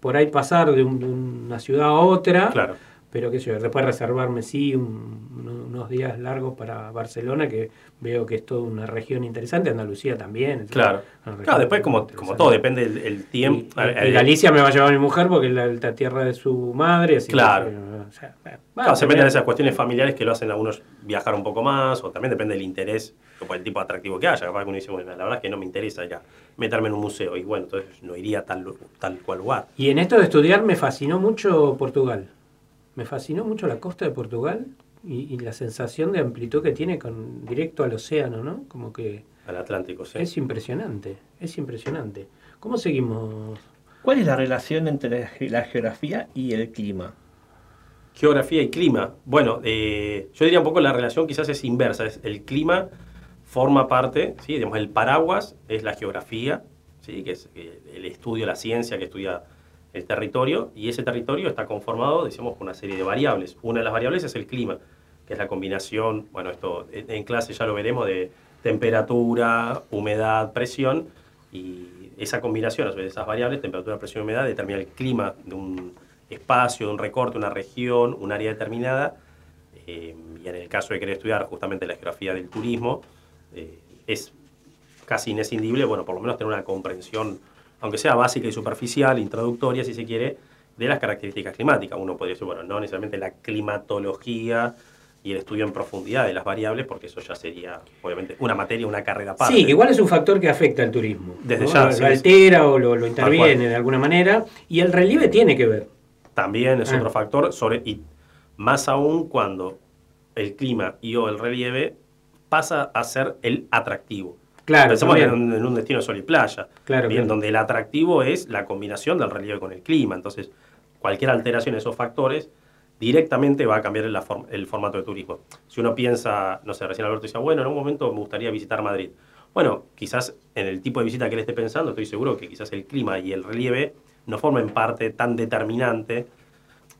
por ahí pasar de, un- de una ciudad a otra. Claro. Pero qué sé yo, después reservarme sí un- uno- unos días largos para Barcelona, que veo que es toda una región interesante, Andalucía también. Claro. Claro, después como, como todo, depende del el tiempo. y, y Galicia me va a llevar mi mujer porque es la, la tierra de su madre. Así que, Claro. o sea, va, Claro, se depende de esas cuestiones familiares que lo hacen a unos viajar un poco más, o también depende del interés, o el tipo de atractivo que haya. Capaz que uno dice, bueno, la verdad es que no me interesa ya meterme en un museo, y bueno, entonces no iría a tal, tal cual lugar. Y en esto de estudiar me fascinó mucho Portugal. Me fascinó mucho la costa de Portugal y, y la sensación de amplitud que tiene con directo al océano, ¿no? Como que Al Atlántico, sí. es impresionante, es impresionante. ¿Cómo seguimos? ¿Cuál es la relación entre la ge- la geografía y el clima? Geografía y clima. Bueno, eh, yo diría un poco la relación quizás es inversa. Es el clima forma parte, ¿sí? Digamos, el paraguas es la geografía, ¿sí? que es eh, el estudio, la ciencia que estudia el territorio, y ese territorio está conformado, decíamos, por una serie de variables. Una de las variables es el clima, que es la combinación, bueno, esto en clase ya lo veremos, de temperatura, humedad, presión, y esa combinación, a esas variables, temperatura, presión, humedad, determina el clima de un espacio, de un recorte, una región, un área determinada, eh, y en el caso de querer estudiar justamente la geografía del turismo, eh, es casi inescindible, bueno, por lo menos tener una comprensión, aunque sea básica y superficial, introductoria, si se quiere, de las características climáticas. Uno podría decir, bueno, no necesariamente la climatología y el estudio en profundidad de las variables, porque eso ya sería, obviamente, una materia, una carrera aparte. Sí, igual es un factor que afecta al turismo. Desde ¿no? ya, Lo, sí, lo sí. altera o lo, interviene de alguna manera. Y el relieve tiene que ver. También es Ah. otro factor, sobre, y más aún cuando el clima y o el relieve pasa a ser el atractivo. Claro, Pensemos en un, en un destino de sol y playa, Claro, bien, claro. donde el atractivo es la combinación del relieve con el clima. Entonces, cualquier alteración de esos factores directamente va a cambiar form- el formato de turismo. Si uno piensa, no sé, recién Alberto decía, bueno, en un momento me gustaría visitar Madrid. Bueno, quizás en el tipo de visita que él esté pensando, estoy seguro que quizás el clima y el relieve no formen parte tan determinante.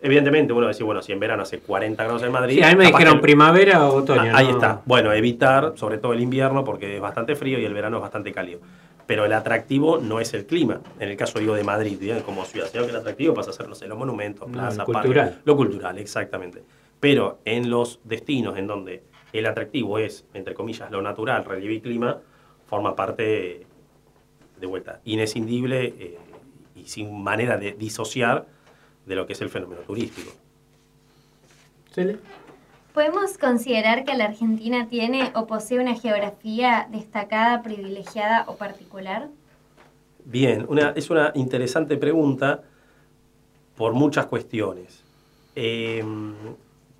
Evidentemente, uno decir, bueno, si en verano hace 40 grados en Madrid. Sí, a mí me dijeron que- primavera o otoño. Ah, ahí ¿no? está. Bueno, evitar, sobre todo el invierno, porque es bastante frío y el verano es bastante cálido. Pero el atractivo no es el clima. En el caso, digo, de Madrid, como ciudad, sino que el atractivo pasa a ser, no sé, los monumentos, No, plazas, lo cultural. Lo cultural, exactamente. Pero en los destinos en donde el atractivo es, entre comillas, lo natural, relieve y clima, forma parte, de vuelta, inescindible eh, y sin manera de disociar de lo que es el fenómeno turístico. Cele. ¿Podemos considerar que la Argentina tiene o posee una geografía destacada, privilegiada o particular? Bien, una, es una interesante pregunta por muchas cuestiones. Eh,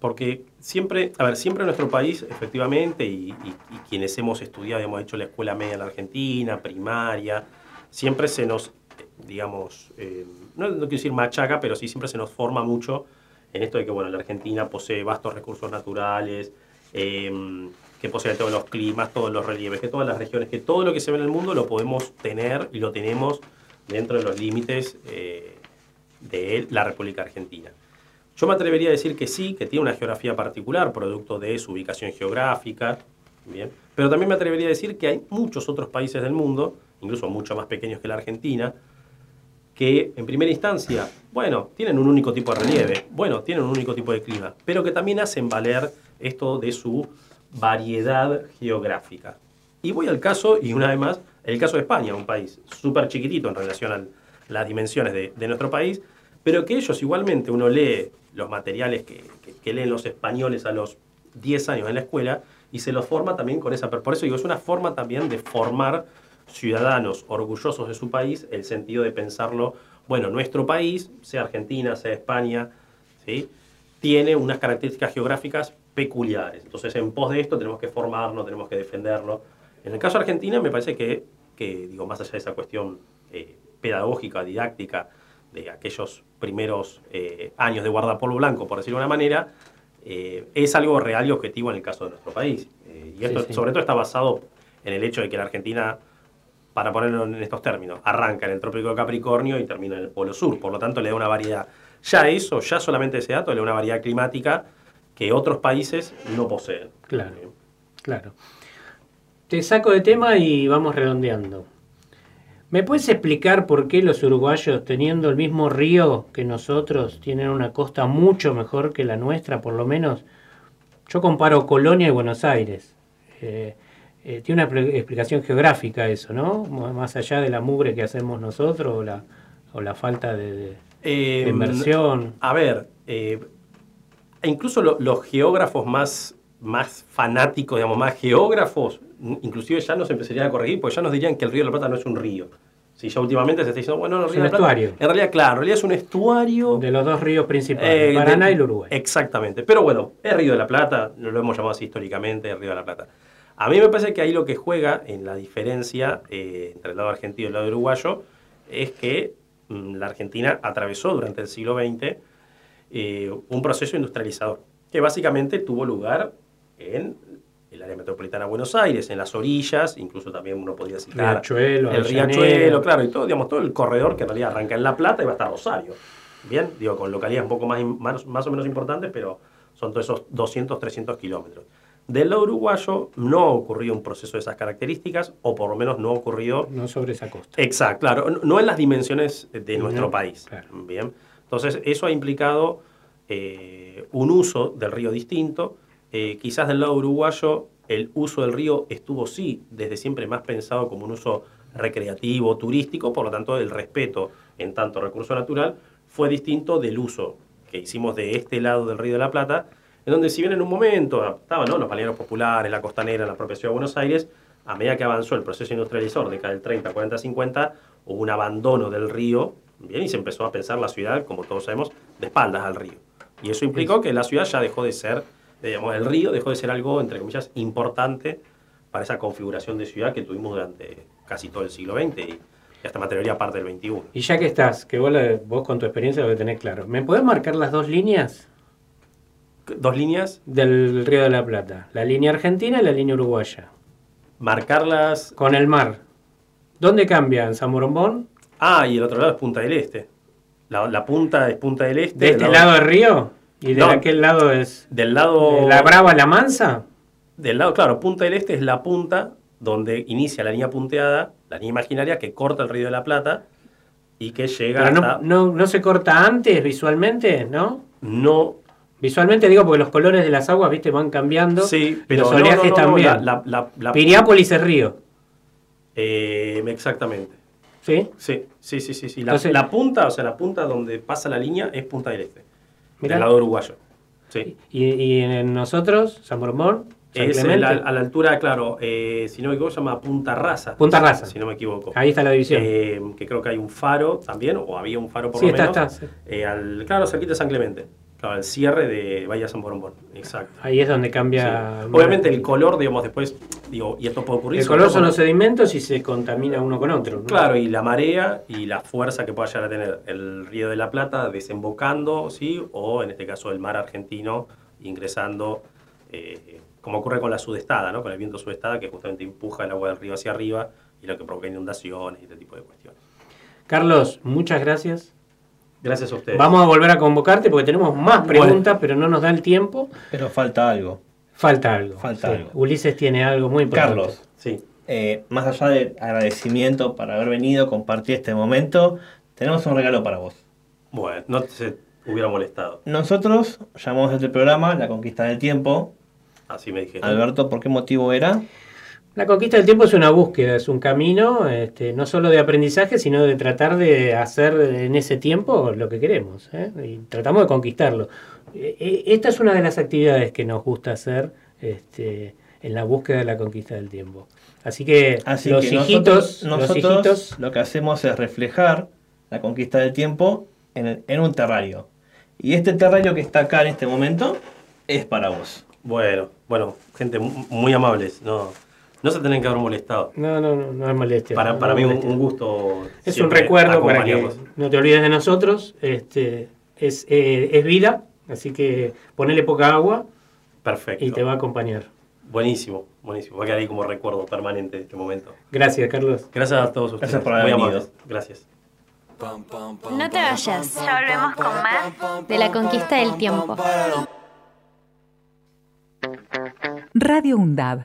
porque siempre, a ver, siempre en nuestro país, efectivamente, y, y- y quienes hemos estudiado, hemos hecho la escuela media en la Argentina, primaria, siempre se nos digamos, eh, no, no quiero decir machaca, pero sí siempre se nos forma mucho en esto de que, bueno, la Argentina posee vastos recursos naturales, eh, que posee todos los climas, todos los relieves, que todas las regiones, que todo lo que se ve en el mundo lo podemos tener y lo tenemos dentro de los límites eh, de la República Argentina. Yo me atrevería a decir que sí, que tiene una geografía particular, producto de su ubicación geográfica, bien, pero también me atrevería a decir que hay muchos otros países del mundo, incluso mucho más pequeños que la Argentina, que en primera instancia, bueno, tienen un único tipo de relieve, bueno, tienen un único tipo de clima, pero que también hacen valer esto de su variedad geográfica. Y voy al caso, y una vez más, el caso de España, un país súper chiquitito en relación a las dimensiones de, nuestro país, pero que ellos igualmente, uno lee los materiales que, que- que leen los españoles a los 10 años en la escuela y se los forma también con esa... Por eso digo, es una forma también de formar ciudadanos orgullosos de su país, el sentido de pensarlo, bueno, nuestro país, sea Argentina, sea España, ¿sí? tiene unas características geográficas peculiares. Entonces, en pos de esto tenemos que formarnos, tenemos que defenderlo. En el caso de Argentina, me parece que, que, digo, más allá de esa cuestión eh, pedagógica, didáctica, de aquellos primeros eh, años de guardapolvo blanco, por decirlo de una manera, eh, es algo real y objetivo en el caso de nuestro país. Eh, y esto, Sí, sí. sobre todo, está basado en el hecho de que la Argentina, para ponerlo en estos términos, arranca en el Trópico de Capricornio y termina en el Polo Sur. Por lo tanto, le da una variedad. Ya eso, ya solamente ese dato, le da una variedad climática que otros países no poseen. Claro, claro. Te saco de tema y vamos redondeando. ¿Me puedes explicar por qué los uruguayos, teniendo el mismo río que nosotros, tienen una costa mucho mejor que la nuestra, por lo menos? Yo comparo Colonia y Buenos Aires. Eh, eh, tiene una pl- explicación geográfica eso, ¿no? Más allá de la mugre que hacemos nosotros o la, o la falta de, de- Eh, de inversión. A ver, eh, e incluso lo- los geógrafos más, más fanáticos, digamos, más geógrafos, inclusive ya nos empezarían a corregir, porque ya nos dirían que el Río de la Plata no es un río. Si ya últimamente se está diciendo, bueno, no, el Es Río un de la Plata. estuario. En realidad, claro, en realidad es un estuario. De los dos ríos principales, eh, el Paraná de- y el Uruguay. Exactamente. Pero bueno, es Río de la Plata, lo hemos llamado así históricamente, el Río de la Plata. A mí me parece que ahí lo que juega en la diferencia eh, entre el lado argentino y el lado uruguayo es que mm, la Argentina atravesó durante el siglo XX eh, un proceso industrializador, que básicamente tuvo lugar en el área metropolitana de Buenos Aires, en las orillas, incluso también uno podría citar Riachuelo, el. Riachuelo, claro, y todo, digamos, todo el corredor que en realidad arranca en La Plata y va hasta Rosario. Bien, digo, con localidades un poco más, más, más o menos importantes, pero son todos esos 200, 300 kilómetros. Del lado uruguayo no ha ocurrido un proceso de esas características, o por lo menos no ha ocurrido... No sobre esa costa. Exacto, claro, no- en las dimensiones de nuestro No, país. Bien, entonces eso ha implicado eh, un uso del río distinto. Eh, quizás del lado uruguayo el uso del río estuvo sí desde siempre más pensado como un uso recreativo, turístico, por lo tanto el respeto en tanto recurso natural fue distinto del uso que hicimos de este lado del río de la Plata, en donde si bien en un momento estaban ¿no? los balnearios populares, la costanera, la propia ciudad de Buenos Aires, a medida que avanzó el proceso industrializador, década del 30, 40, 50, hubo un abandono del río, bien, y se empezó a pensar la ciudad, como todos sabemos, de espaldas al río. Y eso implicó que la ciudad ya dejó de ser, digamos, el río dejó de ser algo, entre comillas, importante para esa configuración de ciudad que tuvimos durante casi todo el siglo XX y, hasta atrevería parte del XXI. Y ya que estás, que vos, la- vos con tu experiencia lo que tenés claro, ¿me podés marcar las dos líneas? ¿Dos líneas? Del Río de la Plata. La línea argentina y la línea uruguaya. Marcarlas. Con el mar. ¿Dónde cambia? ¿En San Morombón? Ah, y el otro lado es Punta del Este. La, la punta es Punta del Este. ¿De este lado del río? ¿Y de No. aquel lado es Del lado... de la Brava la Mansa? Del lado, claro, Punta del Este es la punta donde inicia la línea punteada, la línea imaginaria que corta el Río de la Plata y que llega Pero hasta... no, no, no se corta antes visualmente, ¿no? No. Visualmente digo porque los colores de las aguas, viste, van cambiando. Sí, pero los no, oleajes no, no, también. la- la- la- Piriápolis es río. Eh, exactamente. ¿Sí? Sí, sí, sí, sí. Entonces- la punta, o sea, la punta donde pasa la línea es Punta del Este. Mirá. Del lado uruguayo. Sí. Y, y en nosotros, San Mormón, San Es Clemente. la- a la altura, claro, eh, si no me equivoco, se llama Punta Raza. Punta Raza. Si no me equivoco. Ahí está la división. Eh, que creo que hay un faro también, o había un faro por Sí, lo está, menos. está, sí. eh, al, claro, cerquita de San Clemente. Claro, al cierre de Bahía San Borombón. Exacto. Ahí es donde cambia. Sí. Obviamente el color, digamos, después Digo, y esto puede ocurrir. El color son los sedimentos y se contamina uno con otro. ¿no? Claro, y la marea y la fuerza que pueda llegar a tener el Río de la Plata desembocando, ¿sí? O en este caso el mar argentino ingresando, eh, como ocurre con la sudestada, ¿no? Con el viento sudestada que justamente empuja el agua del río hacia arriba y lo que provoca inundaciones y este tipo de cuestiones. Carlos, muchas gracias. Gracias a ustedes. Vamos a volver a convocarte porque tenemos más Bueno. preguntas, pero no nos da el tiempo. Pero falta algo. Falta algo. Falta sí. algo. Ulises tiene algo muy importante. Carlos, sí. eh, más allá del agradecimiento por haber venido, compartir este momento, tenemos un regalo para vos. Bueno, no se hubiera molestado. Nosotros llamamos a este programa La Conquista del Tiempo. Así me dijeron. Alberto, ¿por qué motivo era? La conquista del tiempo es una búsqueda, es un camino, este, no solo de aprendizaje, sino de tratar de hacer en ese tiempo lo que queremos. ¿eh? Y tratamos de conquistarlo. Eh, eh, Esta es una de las actividades que nos gusta hacer este, en la búsqueda de la conquista del tiempo. Así que Así los que hijitos, nosotros, los nosotros hijitos, lo que hacemos es reflejar la conquista del tiempo en, el- en un terrario. Y este terrario que está acá en este momento es para vos. Bueno, bueno, gente mu- muy amables. No, no se tienen que haber molestado. No, no, no, no es molestia. Para, no para es mí un, molestia. un gusto. Es un recuerdo para que no te olvides de nosotros. Este, es, eh, es vida, así que ponele poca agua Perfecto. y te va a acompañar. Buenísimo, buenísimo. Va a quedar ahí como recuerdo permanente de este momento. Gracias, Carlos. Gracias a todos ustedes. Gracias por haber Muy venido. Gracias. No te vayas. Ya volvemos con más de la conquista del tiempo. Radio UNDAB.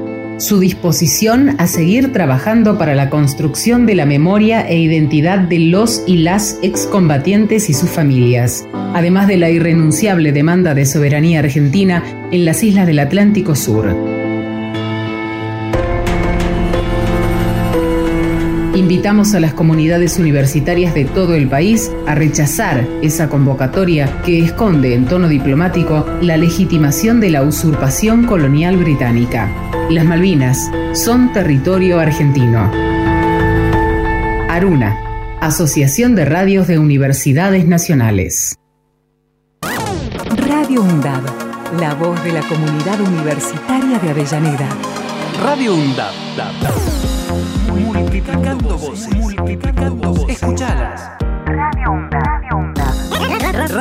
su disposición a seguir trabajando para la construcción de la memoria e identidad de los y las excombatientes y sus familias, además de la irrenunciable demanda de soberanía argentina en las islas del Atlántico Sur. Invitamos a las comunidades universitarias de todo el país a rechazar esa convocatoria que esconde en tono diplomático la legitimación de la usurpación colonial británica. Las Malvinas son territorio argentino. Aruna, Asociación de Radios de Universidades Nacionales. Radio UNDAB. La voz de la comunidad universitaria de Avellaneda. Radio UNDAB. Multiplicando voces. Multiplicando voces. Escuchalas. Radio UNDAB.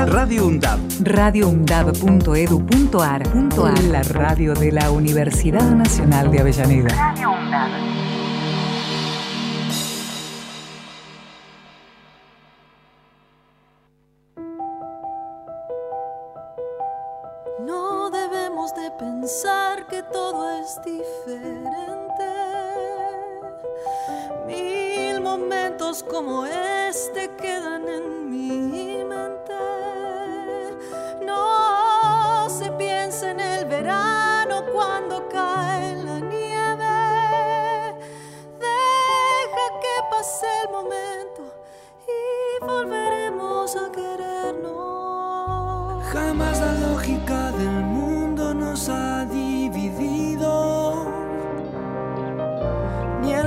Radio UNDAB. radioundab.edu.ar. La radio de la Universidad Nacional de Avellaneda. Radio UNDAB. No debemos de pensar que todo es diferente. Mil momentos como este quedan en mi mente. No se piensa en el verano cuando cae la nieve. Deja que pase el momento y volveremos a querernos. Jamás la lógica del mundo nos ha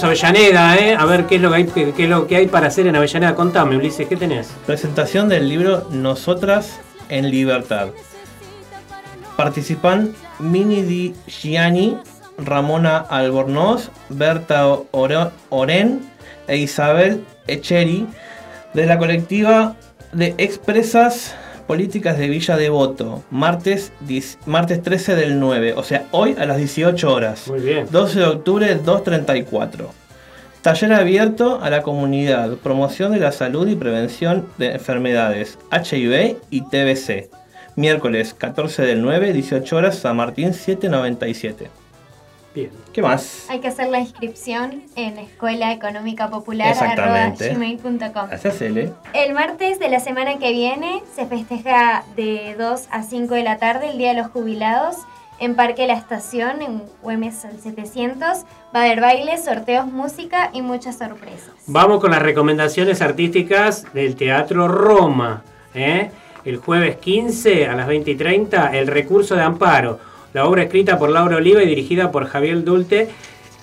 Con Vivamos Avellaneda, ¿eh? a ver qué es, lo que hay, qué, es lo que hay para hacer en Avellaneda. Contame, Ulises, ¿qué tenés? Presentación del libro Nosotras en Libertad. Participan Mini Di Gianni, Ramona Albornoz, Berta Oren e Isabel Echeri de la colectiva de Expresas Políticas de Villa Devoto, martes, 10 martes 13 del 9, o sea, hoy a las 18 horas. Muy bien. 12 de octubre, 2.34. Taller abierto a la comunidad, promoción de la salud y prevención de enfermedades HIV y TBC. Miércoles 14 del 9, 18 horas, San Martín 797. Bien. ¿Qué más? Hay que hacer la inscripción en escuela económica popular. El martes de la semana que viene se festeja de 2 a 5 de la tarde el Día de los Jubilados en Parque La Estación, en Güemes al 700. Va a haber bailes, sorteos, música y muchas sorpresas. Vamos con las recomendaciones artísticas del Teatro Roma. ¿eh? El jueves 15 a las 20 y 30, El Recurso de Amparo, la obra escrita por Laura Oliva y dirigida por Javier Dulte,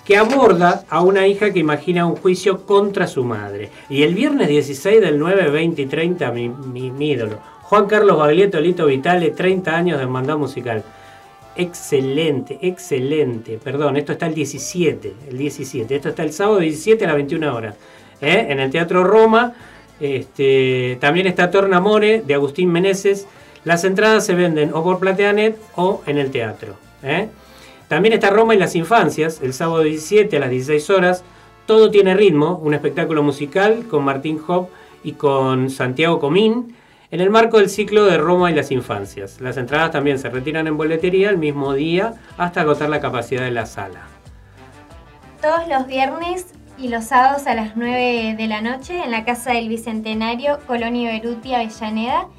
que aborda a una hija que imagina un juicio contra su madre. Y el viernes 16 del 9, 20 y 30, mi, mi- ídolo, Juan Carlos Baglietto, Lito Vitale, 30 años de hermandad musical. Excelente, excelente. Perdón, esto está el 17, el 17. Esto está el sábado 17 a las 21 horas. ¿eh? En el Teatro Roma. Este, también está Tornamore de Agustín Meneses. Las entradas se venden o por Plateanet o en el teatro. ¿eh? También está Roma y las infancias, el sábado 17 a las 16 horas. Todo tiene ritmo, un espectáculo musical con Martín Hop y con Santiago Comín en el marco del ciclo de Roma y las infancias. Las entradas también se retiran en boletería el mismo día hasta agotar la capacidad de la sala. Todos los viernes y los sábados a las 9 de la noche en la Casa del Bicentenario, Colonia Beruti, Avellaneda.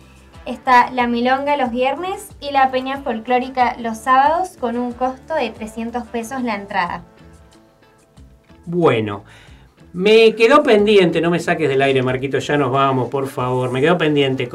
Está la Milonga los viernes y la Peña Folclórica los sábados con un costo de 300 pesos la entrada. Bueno, me quedó pendiente, no me saques del aire, Marquito, ya nos vamos, por favor. Me quedó pendiente.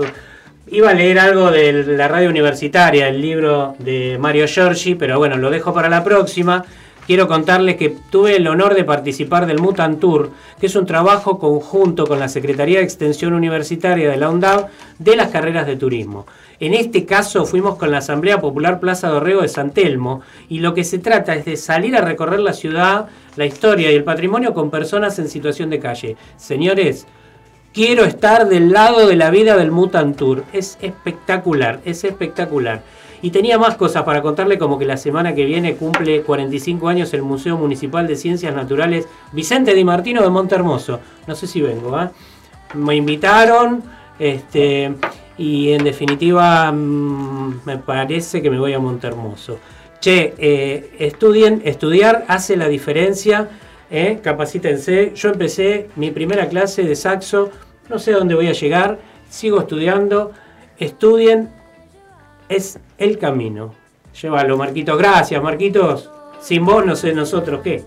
Iba a leer algo de la radio universitaria, el libro de Mario Giorgi, pero bueno, lo dejo para la próxima. Quiero contarles que tuve el honor de participar del Mutant Tour, que es un trabajo conjunto con la Secretaría de Extensión Universitaria de la UNDAV de las carreras de turismo. En este caso fuimos con la Asamblea Popular Plaza Dorrego de San Telmo y lo que se trata es de salir a recorrer la ciudad, la historia y el patrimonio con personas en situación de calle. Señores, quiero estar del lado de la vida del Mutant Tour. Es espectacular, es espectacular. Y tenía más cosas para contarle, como que la semana que viene cumple 45 años el Museo Municipal de Ciencias Naturales Vicente Di Martino de Montermoso. No sé si vengo, ¿ah? Me invitaron, este, Y en definitiva, mm, me parece que me voy a Montermoso. Che, eh, estudien, estudiar hace la diferencia, eh, capacítense. Yo empecé mi primera clase de saxo, no sé dónde voy a llegar, sigo estudiando. Estudien, es el camino. Llévalo, Marquitos. Gracias, Marquitos. Sin vos no sé nosotros qué.